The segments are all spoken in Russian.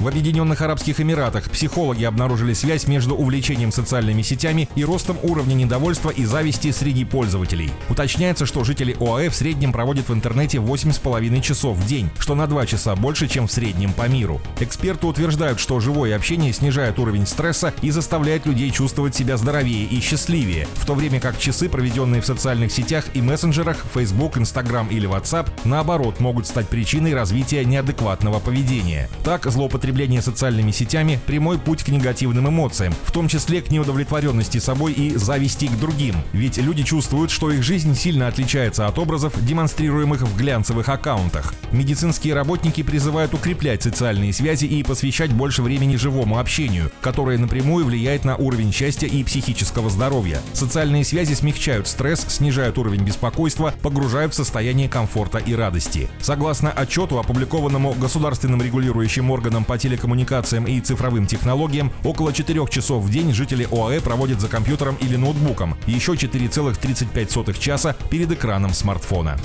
В Объединенных Арабских Эмиратах психологи обнаружили связь между увлечением социальными сетями и ростом уровня недовольства и зависти среди пользователей. Уточняется, что жители ОАЭ в среднем проводят в интернете 8,5 часов в день, что на 2 часа больше, чем в среднем по миру. Эксперты утверждают, что живое общение снижает уровень стресса и заставляет людей чувствовать себя здоровее и счастливее, в то время как часы, проведенные в социальных сетях и мессенджерах, Facebook, Instagram или WhatsApp, наоборот, могут стать причиной развития неадекватного поведения. Так, злоупотребление злоупотребление социальными сетями – прямой путь к негативным эмоциям, в том числе к неудовлетворенности собой и зависти к другим. Ведь люди чувствуют, что их жизнь сильно отличается от образов, демонстрируемых в глянцевых аккаунтах. Медицинские работники призывают укреплять социальные связи и посвящать больше времени живому общению, которое напрямую влияет на уровень счастья и психического здоровья. Социальные связи смягчают стресс, снижают уровень беспокойства, погружают в состояние комфорта и радости. Согласно отчету, опубликованному государственным регулирующим органом по телекоммуникациям и цифровым технологиям, около 4 часов в день жители ОАЭ проводят за компьютером или ноутбуком, еще 4,35 часа перед экраном смартфона.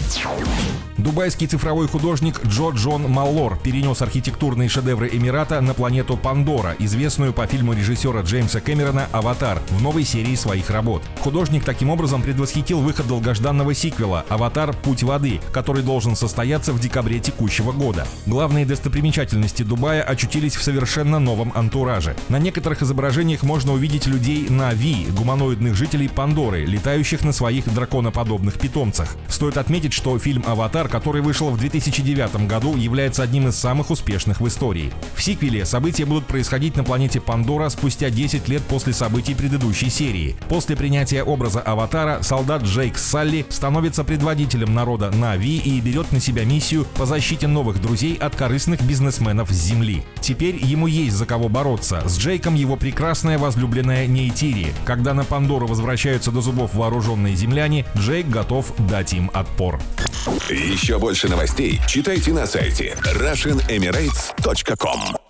Дубайский цифровой художник Джо Джон Маллор перенес архитектурные шедевры Эмирата на планету Пандора, известную по фильму режиссера Джеймса Кэмерона «Аватар» в новой серии своих работ. Художник таким образом предвосхитил выход долгожданного сиквела «Аватар. Путь воды», который должен состояться в декабре текущего года. Главные достопримечательности Дубая очутились в совершенно новом антураже. На некоторых изображениях можно увидеть людей На'ви, гуманоидных жителей Пандоры, летающих на своих драконоподобных питомцах. Стоит отметить, что фильм «Аватар», который вышел в 2009 году, является одним из самых успешных в истории. В сиквеле события будут происходить на планете Пандора спустя 10 лет после событий предыдущей серии. После принятия образа Аватара солдат Джейк Салли становится предводителем народа на Ви и берет на себя миссию по защите новых друзей от корыстных бизнесменов с Земли. Теперь ему есть за кого бороться. С Джейком его прекрасная возлюбленная Нейтири. Когда на Пандору возвращаются до зубов вооруженные земляне, Джейк готов дать им отпор. Еще больше новостей читайте на сайте RussianEmirates.com